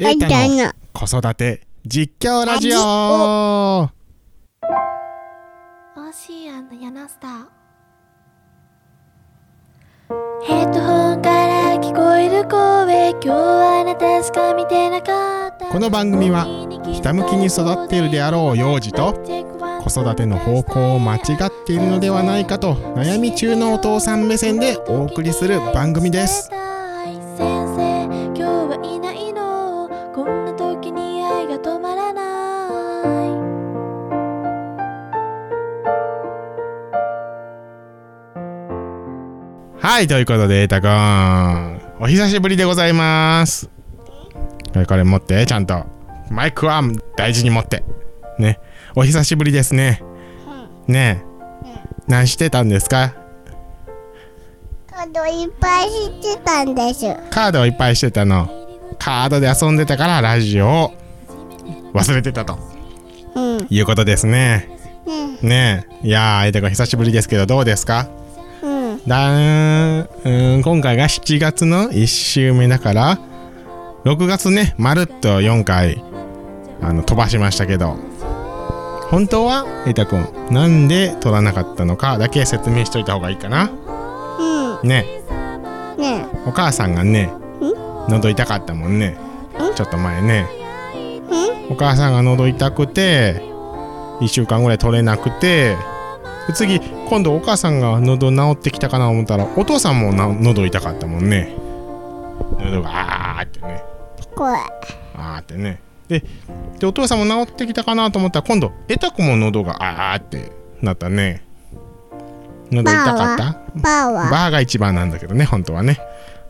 エータの子育て実況ラジオ。オーシアンの柳スター。ヘッドホンから聞こえる声今日はあなたしか見てなかった。この番組はひたむきに育っているであろう幼児と子育ての方向を間違っているのではないかと悩み中のお父さん目線でお送りする番組ですはいということでエータくんお久しぶりでございます。はいこれ持ってちゃんと。マイクは大事に持って。ね。お久しぶりですね。ね。え何してたんですか？カードいっぱいしてたんです。カードをいっぱいしてたの。カードで遊んでたからラジオを忘れてたと。うん。いうことですね。うん。ね。えいやーエータくん久しぶりですけどどうですか？うん。だうーん。今回が7月の1週目だから6月ねまるっと4回あの飛ばしましたけど。本当はエータくんなんで取らなかったのかだけ説明しといた方がいいかな。うん。ね。ね。お母さんがね喉痛かったもんね。ん。ちょっと前ね。え。お母さんが喉痛くて1週間ぐらい取れなくてで次今度お母さんが喉治ってきたかな思ったらお父さんもな喉痛かったもんね。喉があーってね。うん。これ。あーってね。ででお父さんも治ってきたかなと思ったら今度エタ子も喉があーってなったね。喉痛かった？バーは？バーが一番なんだけどね本当はね。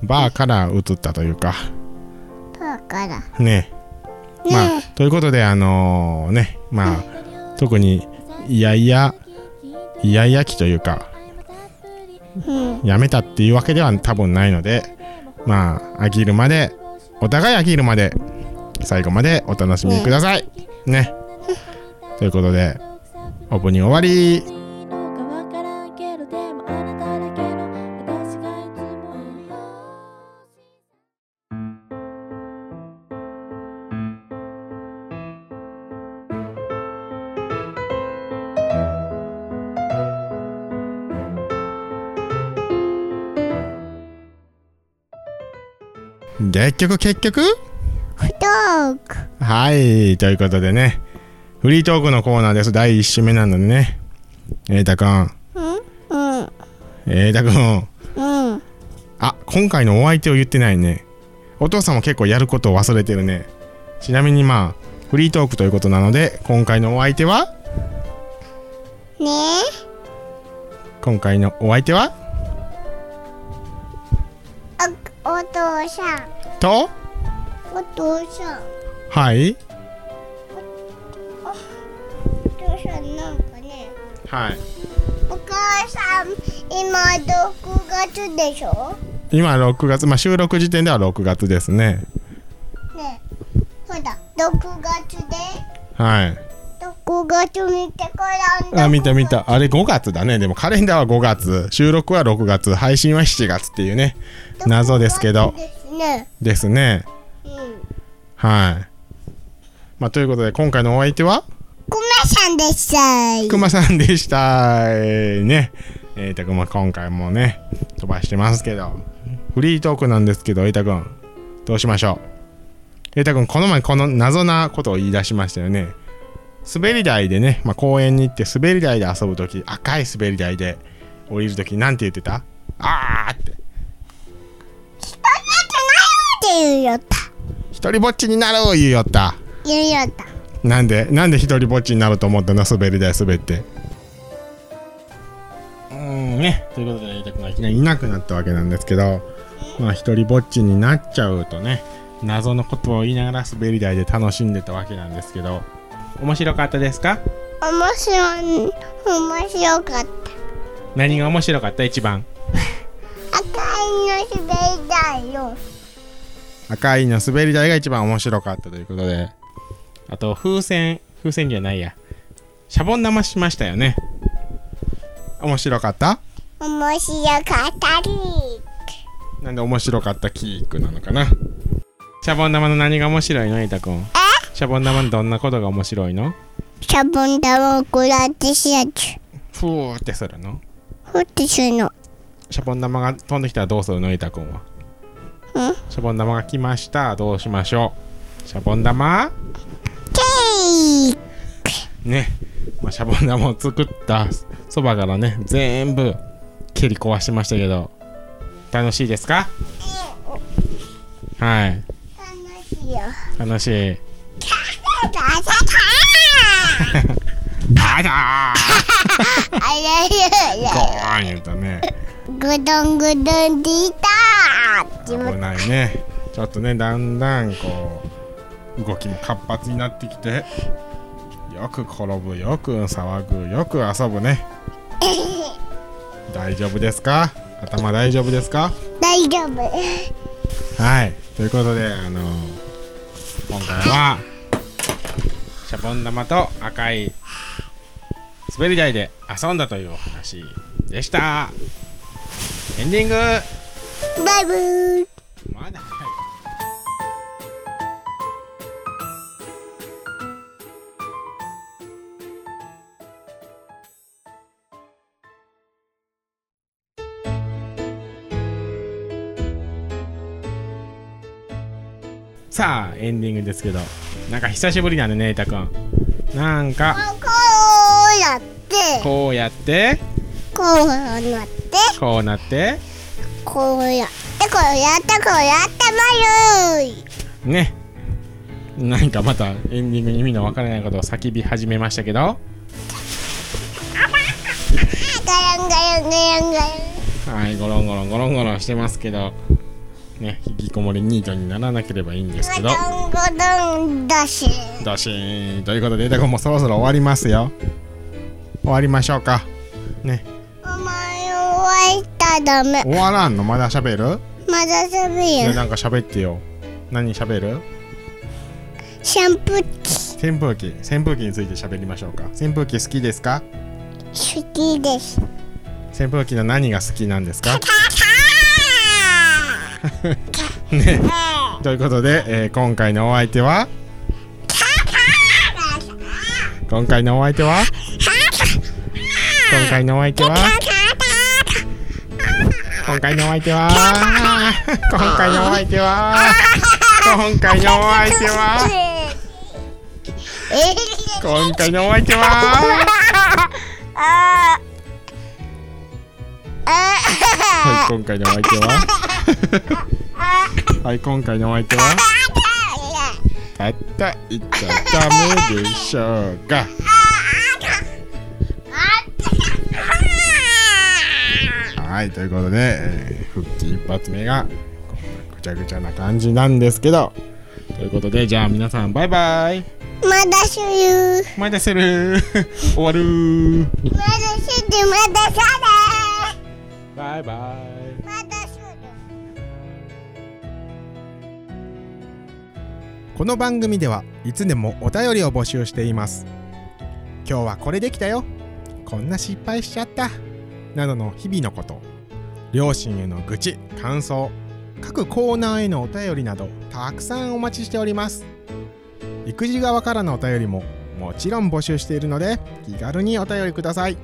バーから移ったというか。バーから。ね。まあねということであのねまあ特にいやいやいやいや期というかうん。やめたっていうわけでは多分ないのでまあ飽きるまでお互い飽きるまで最後までお楽しみくださいねということでオープニング終わり結局結局？フトーク。はいということでね。フリートークのコーナーです。第1週目なのでね。えーたくん。うん。うん。えーたくん。うん。あ今回のお相手を言ってないね。お父さんも結構やることを忘れてるね。ちなみにまあフリートークということなので今回のお相手は？ね今回のお相手は？父さん。と？お父さん。はい。お父さんなんかね。はい。お母さん、今6月でしょ？今6月まあ収録時点では6月ですね。ねほら、6月で？はい。6月見てからんだ。あ見た見た。あれ5月だね。でもカレンダーは5月。収録は6月。配信は7月っていうね。謎ですけどね。ですね。うん。はい。まあということで今回のお相手は？くまさんでした。くまさんでしたえーね。えーたくんも今回もね飛ばしてますけど。フリートークなんですけどえーたくんどうしましょう？えーたくんこの前この謎なことを言い出しましたよね。滑り台でね、まあ、公園に行って滑り台で遊ぶ時赤い滑り台で降りる時なんて言ってた？あーって言うよった。一人ぼっちになろう言うよった。言うよった。なんでなんで一人ぼっちになると思ったの？滑り台滑って。うーんね。ということでたくがい。きなりいなくなったわけなんですけどまあ一人ぼっちになっちゃうとね謎のことを言いながら滑り台で楽しんでたわけなんですけど面白かったですか？面白い、面白かった。何が面白かった？一番。赤いの滑り台よ。赤いの滑り台が一番面白かったということで。あと風船。風船じゃないや。シャボン玉しましたよね。面白かった？面白かったり。なんで面白かったキークなのかな？シャボン玉の何が面白いのいたくんシャボン玉のどんなことが面白いの？シャボン玉をこうやってしやつ。ふーってするの？ふってするの。シャボン玉が飛んできたらどうするのいたくんは？うんシャボン玉が来ました。どうしましょう。シャボン玉？ケーキ。ね、まあ、シャボン玉を作ったそばからね全部蹴り壊しましたけど。楽しいですか？はい。楽しいよ。楽しい。だ あれーゴーンとね。ぐどんぐどんでいた危ないね。ちょっとねだんだんこう動きも活発になってきて。よく転ぶよく騒ぐよく遊ぶね。大丈夫ですか？頭大丈夫ですか？大丈夫。はい。ということであの今回はシャボン玉と赤い滑り台で遊んだというお話でした。エンディングバイブー。まださあエンディングですけど。なんか久しぶりなんでねいたくんなんかこうやって、こうやって。こうなって、こうなってこうやって、こうやって、こうやってまるね。なんかまたエンディングに意味のわからないことを叫び始めましたけど。ガヤンガヤンガヤンガヤン。はいゴロンゴロンゴロンゴロンしてますけど。ね引きこもりニートにならなければいいんですけど。ごどんごどんだし。ドシー。ンということでだからもうそろそろ終わりますよ。終わりましょうか。ね終わったらダメ。終わらんの？まだ喋る？まだ喋るなんか喋ってよ。何喋る？シャンプー機。扇風機。扇風機について喋りましょうか。扇風機好きですか？好きです。扇風機の何が好きなんですか？ね。ということで、えー今回のお相手は？今回のお相手は？今回のお相手は？今回のお相手は。今回のお相手は。今回のお相手は。え今回のお相手は。はい今回のお相手は。はい今回のお相手は。たった言っちゃダメでしょうがはいということで、えー復帰一発目がこんなぐちゃぐちゃな感じなんですけどということでじゃあ皆さんバイバイ。まだする。まだする。終わる。まだしてまださバイバイ。れまだする。この番組ではいつでもお便りを募集しています。今日はこれできたよ。こんな失敗しちゃったなどの日々のこと。両親への愚痴感想。各コーナーへのお便りなどたくさんお待ちしております。育児側からのお便りももちろん募集しているので気軽にお便りください。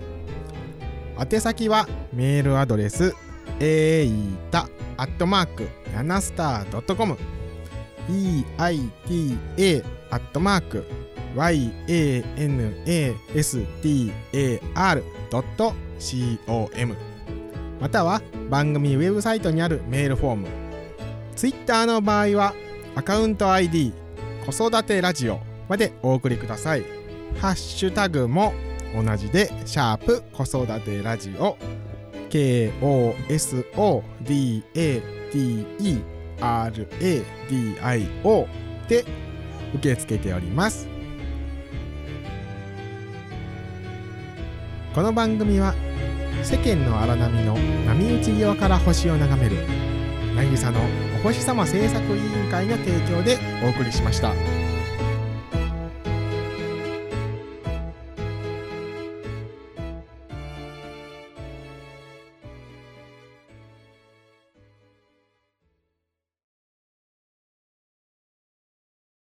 宛先はメールアドレスえいたアットマークヤナスター .com EITA アットマーク YANASTAR.com または番組ウェブサイトにあるメールフォーム。Twitter の場合はアカウント ID 子育てラジオまでお送りください。ハッシュタグも同じでシャープ子育てラジオ。KOSODATE RADIO で受け付けております。この番組は世間の荒波の波打ち際から星を眺める渚のお星様制作委員会の提供でお送りしました。